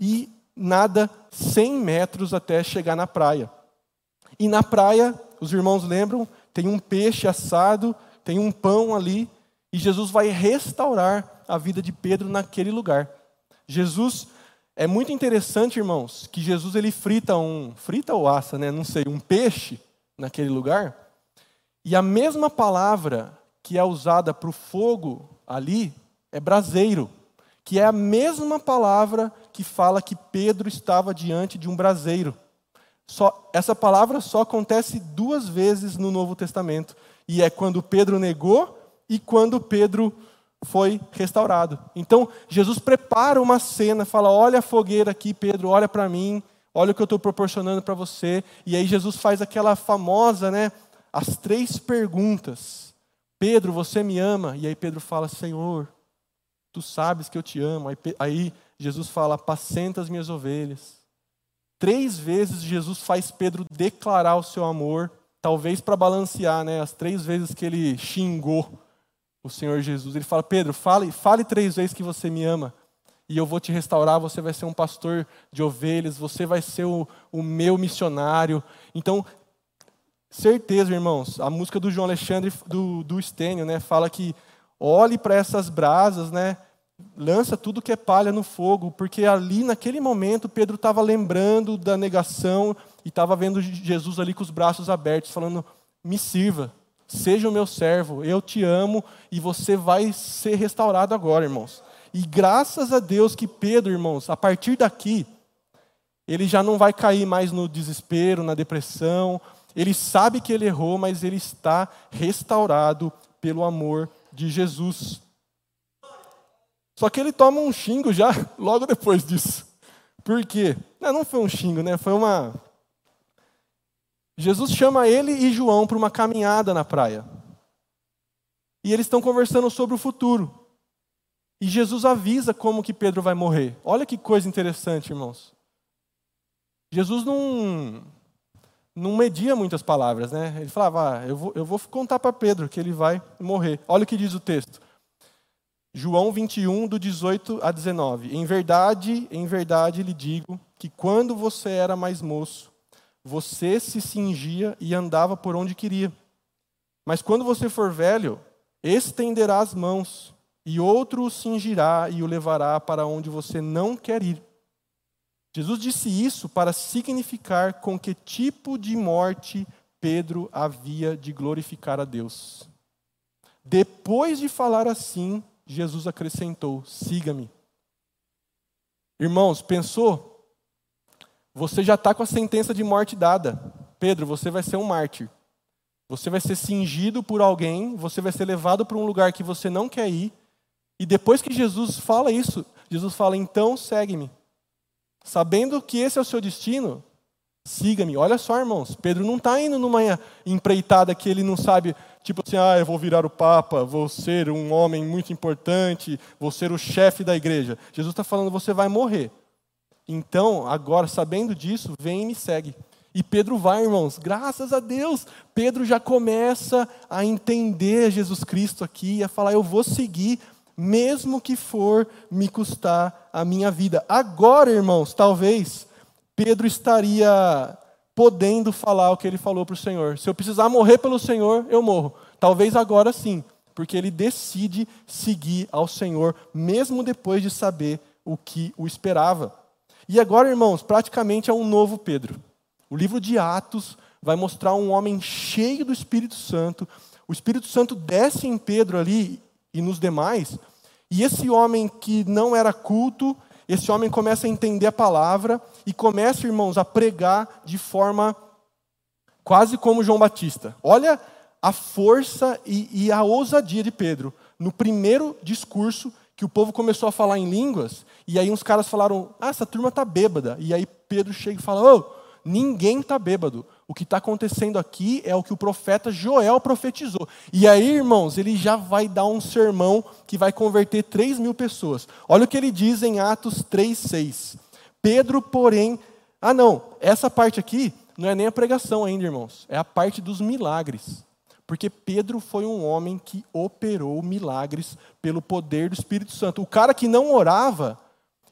S1: e nada 100 metros até chegar na praia. E na praia, os irmãos lembram, tem um peixe assado, tem um pão ali, e Jesus vai restaurar a vida de Pedro naquele lugar. Jesus é muito interessante, irmãos, que Jesus ele frita um, frita ou assa, né, não sei, um peixe naquele lugar. E a mesma palavra que é usada para o fogo ali é braseiro, que é a mesma palavra que fala que Pedro estava diante de um braseiro. Só, essa palavra só acontece duas vezes no Novo Testamento. E é quando Pedro negou e quando Pedro foi restaurado. Então, Jesus prepara uma cena, fala: Olha a fogueira aqui, Pedro, olha para mim, olha o que eu estou proporcionando para você. E aí, Jesus faz aquela famosa, né? As três perguntas: Pedro, você me ama? E aí, Pedro fala: Senhor, tu sabes que eu te amo. Aí, Jesus fala: Apacenta as minhas ovelhas. Três vezes Jesus faz Pedro declarar o seu amor, talvez para balancear, né? As três vezes que ele xingou o Senhor Jesus. Ele fala: Pedro, fale, fale três vezes que você me ama, e eu vou te restaurar. Você vai ser um pastor de ovelhas, você vai ser o, o meu missionário. Então, certeza, irmãos, a música do João Alexandre, do, do Estênio, né, fala que olhe para essas brasas, né? lança tudo que é palha no fogo, porque ali naquele momento Pedro estava lembrando da negação e estava vendo Jesus ali com os braços abertos, falando: me sirva, seja o meu servo, eu te amo e você vai ser restaurado agora, irmãos. E graças a Deus que Pedro, irmãos, a partir daqui, ele já não vai cair mais no desespero, na depressão. Ele sabe que ele errou, mas ele está restaurado pelo amor de Jesus. Só que ele toma um xingo já <laughs> logo depois disso. Por quê? Não, não foi um xingo, né? Foi uma. Jesus chama ele e João para uma caminhada na praia. E eles estão conversando sobre o futuro. E Jesus avisa como que Pedro vai morrer. Olha que coisa interessante, irmãos. Jesus não, não media muitas palavras, né? Ele falava, ah, eu, vou, eu vou contar para Pedro que ele vai morrer. Olha o que diz o texto. João 21, do 18 a 19. Em verdade, em verdade lhe digo que quando você era mais moço, você se cingia e andava por onde queria. Mas quando você for velho, estenderá as mãos, e outro o cingirá e o levará para onde você não quer ir. Jesus disse isso para significar com que tipo de morte Pedro havia de glorificar a Deus. Depois de falar assim, Jesus acrescentou: siga-me. Irmãos, pensou? Você já está com a sentença de morte dada. Pedro, você vai ser um mártir. Você vai ser cingido por alguém, você vai ser levado para um lugar que você não quer ir. E depois que Jesus fala isso, Jesus fala: então segue-me. Sabendo que esse é o seu destino, siga-me. Olha só, irmãos, Pedro não está indo numa empreitada que ele não sabe Tipo assim, ah, eu vou virar o Papa, vou ser um homem muito importante, vou ser o chefe da igreja. Jesus está falando, você vai morrer. Então, agora, sabendo disso, vem e me segue. E Pedro vai, irmãos, graças a Deus, Pedro já começa a entender Jesus Cristo aqui, a falar: eu vou seguir, mesmo que for me custar a minha vida. Agora, irmãos, talvez Pedro estaria podendo falar o que ele falou para o Senhor. Se eu precisar morrer pelo Senhor, eu morro. Talvez agora sim, porque ele decide seguir ao Senhor, mesmo depois de saber o que o esperava. E agora, irmãos, praticamente é um novo Pedro. O livro de Atos vai mostrar um homem cheio do Espírito Santo. O Espírito Santo desce em Pedro ali e nos demais. E esse homem que não era culto, esse homem começa a entender a palavra e começa, irmãos, a pregar de forma quase como João Batista. Olha a força e, e a ousadia de Pedro. No primeiro discurso, que o povo começou a falar em línguas, e aí uns caras falaram: Ah, essa turma está bêbada. E aí Pedro chega e fala: Oh, ninguém está bêbado. O que está acontecendo aqui é o que o profeta Joel profetizou. E aí, irmãos, ele já vai dar um sermão que vai converter 3 mil pessoas. Olha o que ele diz em Atos 3,6. Pedro, porém. Ah, não, essa parte aqui não é nem a pregação ainda, irmãos. É a parte dos milagres. Porque Pedro foi um homem que operou milagres pelo poder do Espírito Santo. O cara que não orava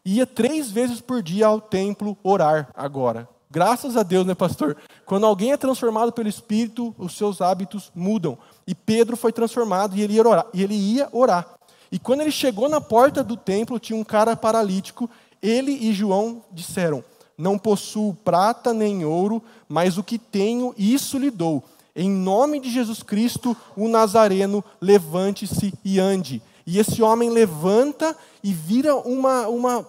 S1: ia três vezes por dia ao templo orar agora. Graças a Deus, né, pastor? Quando alguém é transformado pelo Espírito, os seus hábitos mudam. E Pedro foi transformado e ele ia orar. E, ele ia orar. e quando ele chegou na porta do templo, tinha um cara paralítico. Ele e João disseram: Não possuo prata nem ouro, mas o que tenho, isso lhe dou. Em nome de Jesus Cristo, o Nazareno, levante-se e ande. E esse homem levanta e vira uma, uma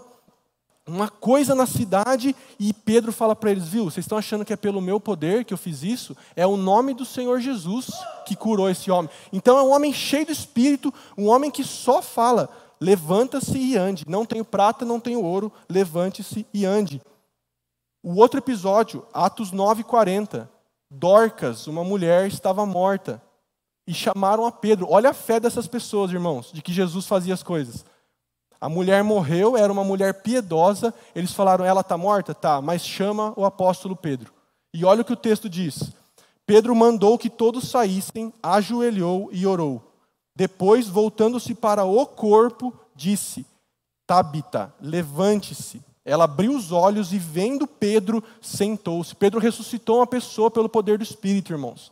S1: uma coisa na cidade e Pedro fala para eles: Viu, vocês estão achando que é pelo meu poder que eu fiz isso? É o nome do Senhor Jesus que curou esse homem. Então é um homem cheio de espírito, um homem que só fala: Levanta-se e ande. Não tenho prata, não tenho ouro, levante-se e ande. O outro episódio, Atos 9,40. Dorcas, uma mulher, estava morta. E chamaram a Pedro. Olha a fé dessas pessoas, irmãos, de que Jesus fazia as coisas. A mulher morreu, era uma mulher piedosa. Eles falaram: ela está morta? Tá, mas chama o apóstolo Pedro. E olha o que o texto diz. Pedro mandou que todos saíssem, ajoelhou e orou. Depois, voltando-se para o corpo, disse: Tabita, levante-se. Ela abriu os olhos e, vendo Pedro, sentou-se. Pedro ressuscitou uma pessoa pelo poder do Espírito, irmãos.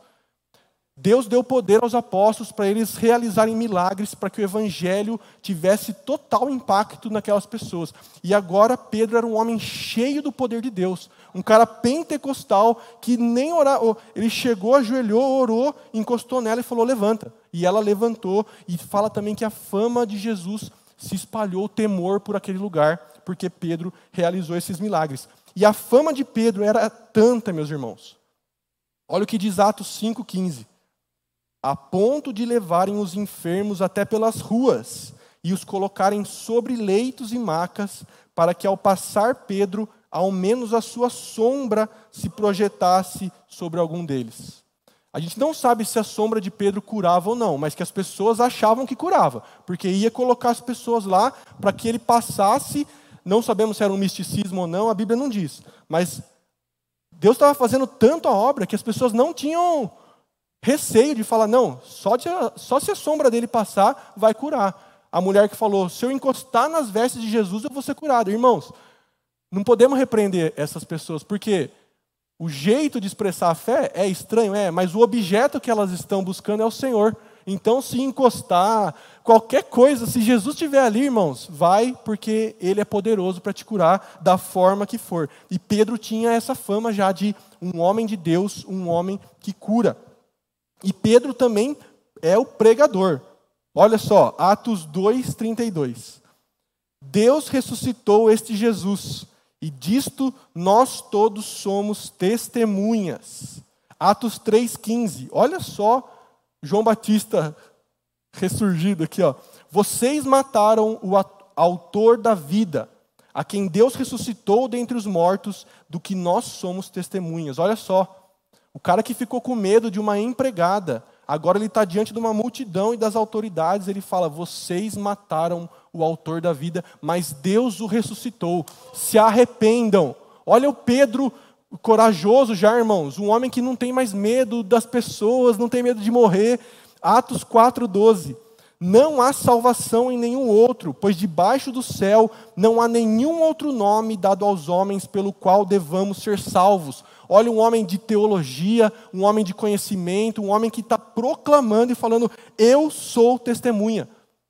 S1: Deus deu poder aos apóstolos para eles realizarem milagres, para que o evangelho tivesse total impacto naquelas pessoas. E agora Pedro era um homem cheio do poder de Deus, um cara pentecostal que nem orar, ele chegou, ajoelhou, orou, encostou nela e falou: "Levanta". E ela levantou e fala também que a fama de Jesus se espalhou o temor por aquele lugar, porque Pedro realizou esses milagres. E a fama de Pedro era tanta, meus irmãos. Olha o que diz Atos 5:15 a ponto de levarem os enfermos até pelas ruas e os colocarem sobre leitos e macas, para que ao passar Pedro, ao menos a sua sombra se projetasse sobre algum deles. A gente não sabe se a sombra de Pedro curava ou não, mas que as pessoas achavam que curava, porque ia colocar as pessoas lá para que ele passasse. Não sabemos se era um misticismo ou não, a Bíblia não diz, mas Deus estava fazendo tanto a obra que as pessoas não tinham receio de falar, não, só, de, só se a sombra dele passar, vai curar. A mulher que falou, se eu encostar nas vestes de Jesus, eu vou ser curado. Irmãos, não podemos repreender essas pessoas, porque o jeito de expressar a fé é estranho, é, mas o objeto que elas estão buscando é o Senhor. Então, se encostar, qualquer coisa, se Jesus estiver ali, irmãos, vai, porque Ele é poderoso para te curar da forma que for. E Pedro tinha essa fama já de um homem de Deus, um homem que cura. E Pedro também é o pregador. Olha só, Atos 2:32. Deus ressuscitou este Jesus, e disto nós todos somos testemunhas. Atos 3:15. Olha só João Batista ressurgido aqui, ó. Vocês mataram o autor da vida, a quem Deus ressuscitou dentre os mortos, do que nós somos testemunhas. Olha só. O cara que ficou com medo de uma empregada, agora ele está diante de uma multidão e das autoridades, ele fala: Vocês mataram o autor da vida, mas Deus o ressuscitou. Se arrependam. Olha o Pedro corajoso já, irmãos, um homem que não tem mais medo das pessoas, não tem medo de morrer. Atos 4,12. Não há salvação em nenhum outro, pois debaixo do céu não há nenhum outro nome dado aos homens pelo qual devamos ser salvos. Olha um homem de teologia, um homem de conhecimento, um homem que está proclamando e falando: Eu sou testemunha.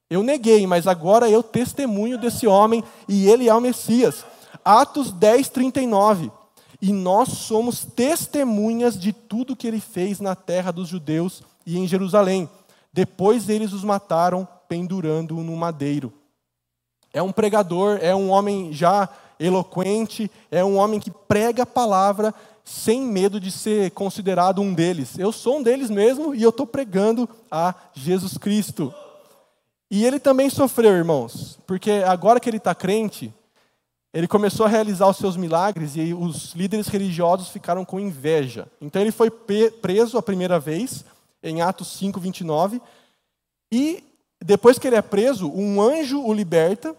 S1: Eu neguei, mas agora eu testemunho desse homem e ele é o Messias. Atos 10, 39. E nós somos testemunhas de tudo que ele fez na terra dos judeus e em Jerusalém. Depois eles os mataram pendurando-o no madeiro. É um pregador, é um homem já eloquente, é um homem que prega a palavra sem medo de ser considerado um deles. Eu sou um deles mesmo e eu estou pregando a Jesus Cristo. E ele também sofreu, irmãos, porque agora que ele está crente, ele começou a realizar os seus milagres e os líderes religiosos ficaram com inveja. Então ele foi preso a primeira vez, em Atos 5, 29, e depois que ele é preso, um anjo o liberta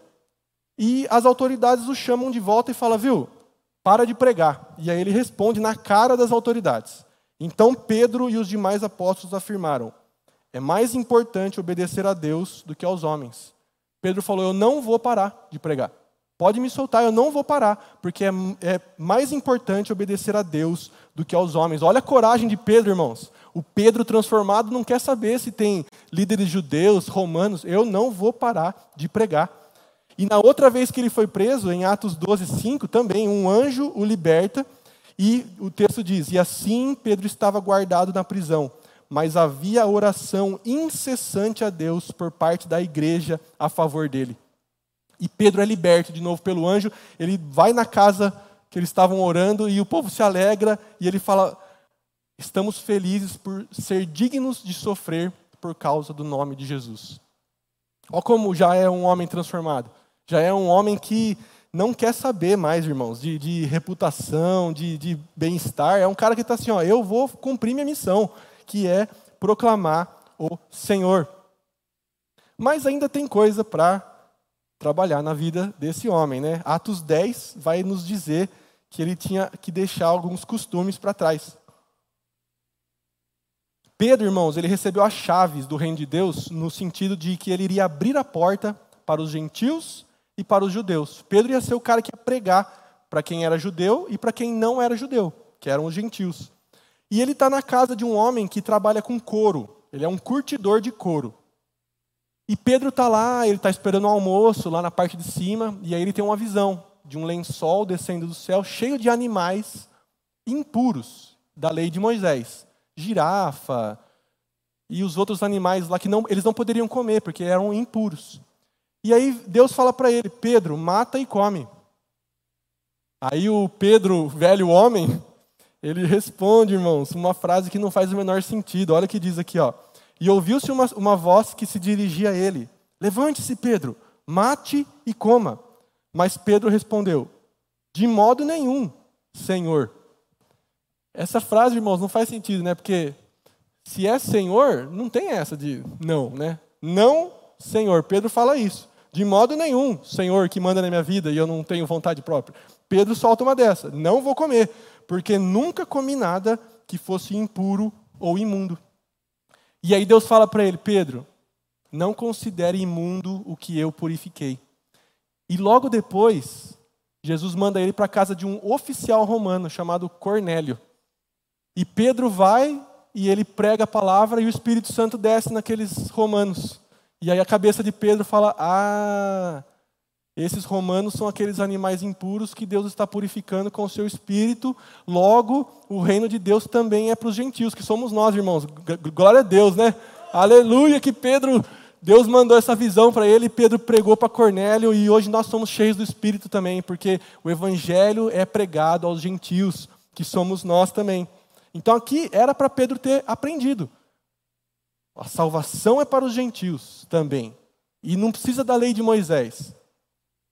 S1: e as autoridades o chamam de volta e falam, viu, para de pregar. E aí ele responde na cara das autoridades. Então Pedro e os demais apóstolos afirmaram, é mais importante obedecer a Deus do que aos homens. Pedro falou, eu não vou parar de pregar. Pode me soltar, eu não vou parar, porque é, é, mais importante obedecer a Deus do que aos homens. Olha a coragem de Pedro, irmãos. O Pedro transformado não quer saber se tem líderes judeus, romanos. Eu não vou parar de pregar. E na outra vez que ele foi preso, em Atos 12, 5, também um anjo o liberta. E o texto diz: E assim Pedro estava guardado na prisão, mas havia oração incessante a Deus por parte da igreja a favor dele. E Pedro é liberto de novo pelo anjo. Ele vai na casa que eles estavam orando e o povo se alegra e ele fala: Estamos felizes por ser dignos de sofrer por causa do nome de Jesus. Olha como já é um homem transformado. Já é um homem que não quer saber mais, irmãos, de, de reputação, de, de bem-estar. É um cara que está assim: ó, eu vou cumprir minha missão, que é proclamar o Senhor. Mas ainda tem coisa para trabalhar na vida desse homem. Né? Atos 10 vai nos dizer que ele tinha que deixar alguns costumes para trás. Pedro, irmãos, ele recebeu as chaves do reino de Deus no sentido de que ele iria abrir a porta para os gentios e para os judeus. Pedro ia ser o cara que ia pregar para quem era judeu e para quem não era judeu, que eram os gentios. E ele está na casa de um homem que trabalha com couro. Ele é um curtidor de couro. E Pedro está lá, ele está esperando o almoço lá na parte de cima, e aí ele tem uma visão de um lençol descendo do céu, cheio de animais impuros da lei de Moisés. Girafa e os outros animais lá que não, eles não poderiam comer, porque eram impuros. E aí Deus fala para ele: Pedro, mata e come. Aí o Pedro, velho homem, <laughs> ele responde, irmãos, uma frase que não faz o menor sentido. Olha o que diz aqui, ó. E ouviu-se uma, uma voz que se dirigia a ele: Levante-se, Pedro, mate e coma. Mas Pedro respondeu: De modo nenhum, Senhor. Essa frase, irmãos, não faz sentido, né? Porque se é Senhor, não tem essa de não, né? Não, Senhor. Pedro fala isso. De modo nenhum, Senhor, que manda na minha vida e eu não tenho vontade própria. Pedro solta uma dessa: Não vou comer, porque nunca comi nada que fosse impuro ou imundo. E aí Deus fala para ele: Pedro, não considere imundo o que eu purifiquei. E logo depois, Jesus manda ele para a casa de um oficial romano chamado Cornélio. E Pedro vai e ele prega a palavra e o Espírito Santo desce naqueles romanos. E aí a cabeça de Pedro fala: Ah, esses romanos são aqueles animais impuros que Deus está purificando com o seu espírito. Logo, o reino de Deus também é para os gentios, que somos nós, irmãos. Glória a Deus, né? Aleluia, que Pedro, Deus mandou essa visão para ele, Pedro pregou para Cornélio e hoje nós somos cheios do espírito também, porque o evangelho é pregado aos gentios, que somos nós também. Então aqui era para Pedro ter aprendido. A salvação é para os gentios também. E não precisa da lei de Moisés.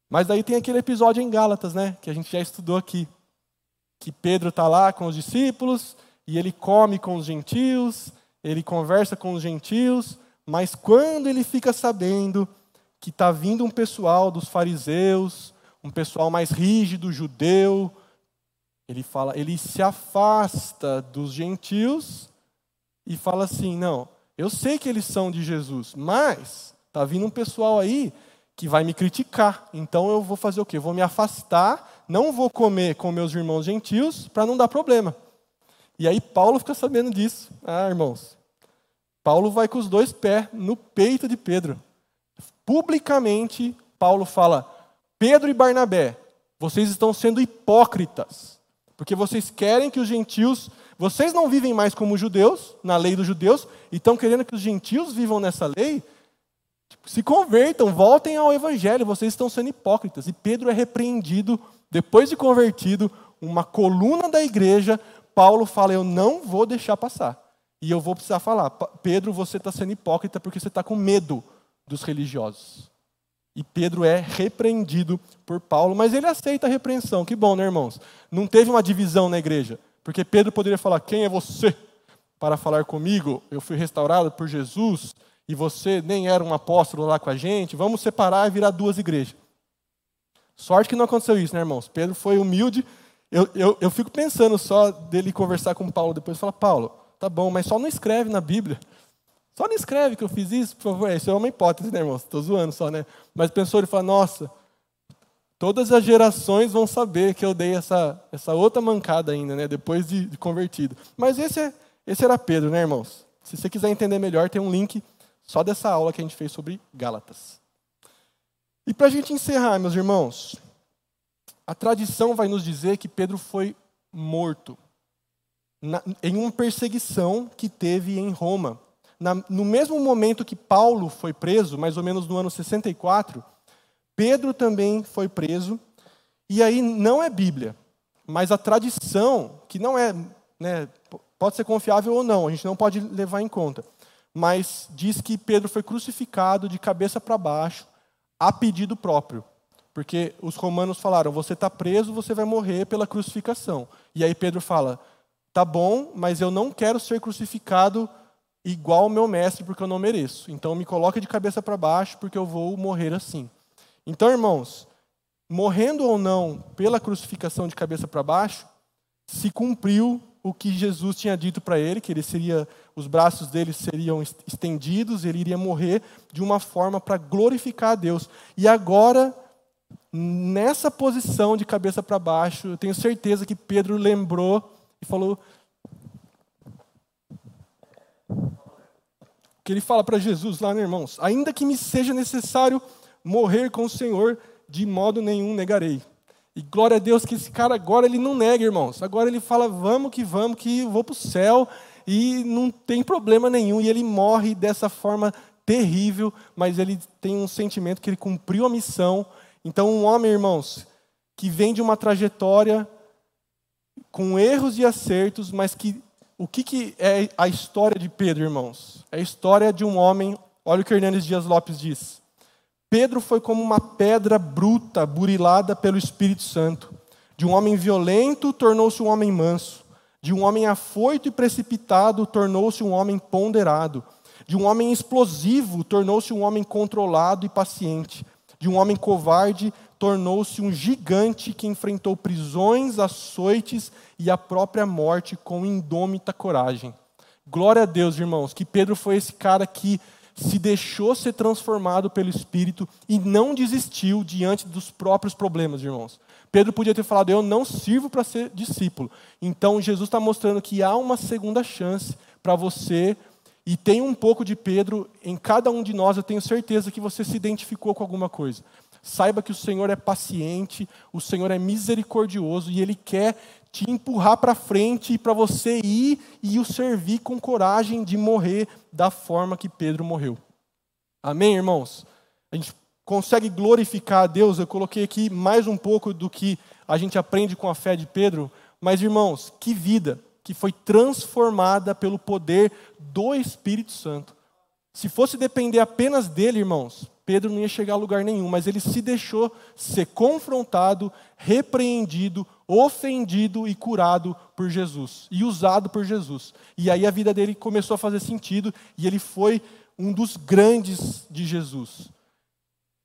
S1: Mas daí tem aquele episódio em Gálatas, né, que a gente já estudou aqui, que Pedro está lá com os discípulos e ele come com os gentios, ele conversa com os gentios, mas quando ele fica sabendo que está vindo um pessoal dos fariseus, um pessoal mais rígido, judeu, ele fala, ele se afasta dos gentios e fala assim: não, eu sei que eles são de Jesus, mas está vindo um pessoal aí que vai me criticar. Então eu vou fazer o quê? Vou me afastar, não vou comer com meus irmãos gentios para não dar problema. E aí Paulo fica sabendo disso. Ah, irmãos. Paulo vai com os dois pés no peito de Pedro. Publicamente, Paulo fala: Pedro e Barnabé, vocês estão sendo hipócritas, porque vocês querem que os gentios, vocês não vivem mais como judeus, na lei dos judeus, e estão querendo que os gentios vivam nessa lei, se convertam, voltem ao Evangelho, vocês estão sendo hipócritas. E Pedro é repreendido, depois de convertido, uma coluna da igreja. Paulo fala: Eu não vou deixar passar. E eu vou precisar falar: Pedro, você está sendo hipócrita porque você está com medo dos religiosos. E Pedro é repreendido por Paulo, mas ele aceita a repreensão. Que bom, né, irmãos? Não teve uma divisão na igreja. Porque Pedro poderia falar: Quem é você para falar comigo? Eu fui restaurado por Jesus e você nem era um apóstolo lá com a gente. Vamos separar e virar duas igrejas. Sorte que não aconteceu isso, né, irmãos? Pedro foi humilde. Eu, eu, eu fico pensando só dele conversar com Paulo depois e falar: Paulo, tá bom, mas só não escreve na Bíblia. Só não escreve que eu fiz isso, por favor. Isso é uma hipótese, né, irmãos? Estou zoando só, né? Mas pensou, ele fala, nossa, todas as gerações vão saber que eu dei essa, essa outra mancada ainda, né? Depois de, de convertido. Mas esse, é, esse era Pedro, né, irmãos? Se você quiser entender melhor, tem um link só dessa aula que a gente fez sobre Gálatas. E para a gente encerrar, meus irmãos, a tradição vai nos dizer que Pedro foi morto na, em uma perseguição que teve em Roma na, no mesmo momento que Paulo foi preso, mais ou menos no ano 64, Pedro também foi preso. E aí não é Bíblia, mas a tradição, que não é, né, pode ser confiável ou não, a gente não pode levar em conta, mas diz que Pedro foi crucificado de cabeça para baixo, a pedido próprio. Porque os romanos falaram: você está preso, você vai morrer pela crucificação. E aí Pedro fala: tá bom, mas eu não quero ser crucificado igual ao meu mestre, porque eu não mereço. Então me coloca de cabeça para baixo, porque eu vou morrer assim. Então, irmãos, morrendo ou não pela crucificação de cabeça para baixo, se cumpriu o que Jesus tinha dito para ele, que ele seria, os braços dele seriam estendidos, ele iria morrer de uma forma para glorificar a Deus. E agora, nessa posição de cabeça para baixo, eu tenho certeza que Pedro lembrou e falou: que ele fala para Jesus lá, né, irmãos? Ainda que me seja necessário morrer com o Senhor, de modo nenhum negarei. E glória a Deus que esse cara agora ele não nega, irmãos. Agora ele fala, vamos que vamos, que eu vou para o céu e não tem problema nenhum. E ele morre dessa forma terrível, mas ele tem um sentimento que ele cumpriu a missão. Então, um homem, irmãos, que vem de uma trajetória com erros e acertos, mas que o que, que é a história de Pedro, irmãos? É a história de um homem, olha o que Hernandes Dias Lopes diz. Pedro foi como uma pedra bruta, burilada pelo Espírito Santo. De um homem violento, tornou-se um homem manso. De um homem afoito e precipitado, tornou-se um homem ponderado. De um homem explosivo, tornou-se um homem controlado e paciente. De um homem covarde, tornou-se um gigante que enfrentou prisões, açoites e a própria morte com indômita coragem. Glória a Deus, irmãos, que Pedro foi esse cara que se deixou ser transformado pelo Espírito e não desistiu diante dos próprios problemas, irmãos. Pedro podia ter falado: Eu não sirvo para ser discípulo. Então, Jesus está mostrando que há uma segunda chance para você, e tem um pouco de Pedro em cada um de nós. Eu tenho certeza que você se identificou com alguma coisa. Saiba que o Senhor é paciente, o Senhor é misericordioso e Ele quer te empurrar para frente para você ir e o servir com coragem de morrer da forma que Pedro morreu. Amém, irmãos? A gente consegue glorificar a Deus. Eu coloquei aqui mais um pouco do que a gente aprende com a fé de Pedro, mas irmãos, que vida que foi transformada pelo poder do Espírito Santo. Se fosse depender apenas dele, irmãos, Pedro não ia chegar a lugar nenhum, mas ele se deixou ser confrontado, repreendido, ofendido e curado por Jesus e usado por Jesus. E aí a vida dele começou a fazer sentido e ele foi um dos grandes de Jesus.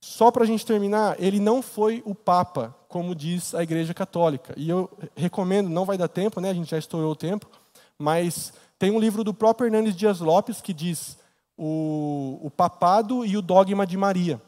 S1: Só para a gente terminar, ele não foi o Papa, como diz a Igreja Católica. E eu recomendo, não vai dar tempo, né? a gente já estourou o tempo, mas tem um livro do próprio Hernandes Dias Lopes que diz o, o Papado e o Dogma de Maria.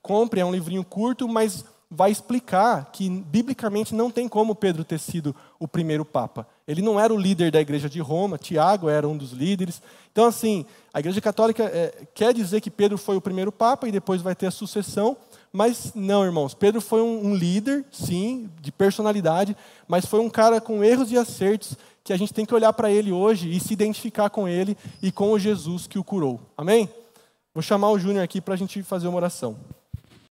S1: Compre, é um livrinho curto, mas vai explicar que, biblicamente, não tem como Pedro ter sido o primeiro Papa. Ele não era o líder da igreja de Roma, Tiago era um dos líderes. Então, assim, a igreja católica é, quer dizer que Pedro foi o primeiro Papa e depois vai ter a sucessão, mas não, irmãos. Pedro foi um, um líder, sim, de personalidade, mas foi um cara com erros e acertos que a gente tem que olhar para ele hoje e se identificar com ele e com o Jesus que o curou. Amém? Vou chamar o Júnior aqui para a gente fazer uma oração.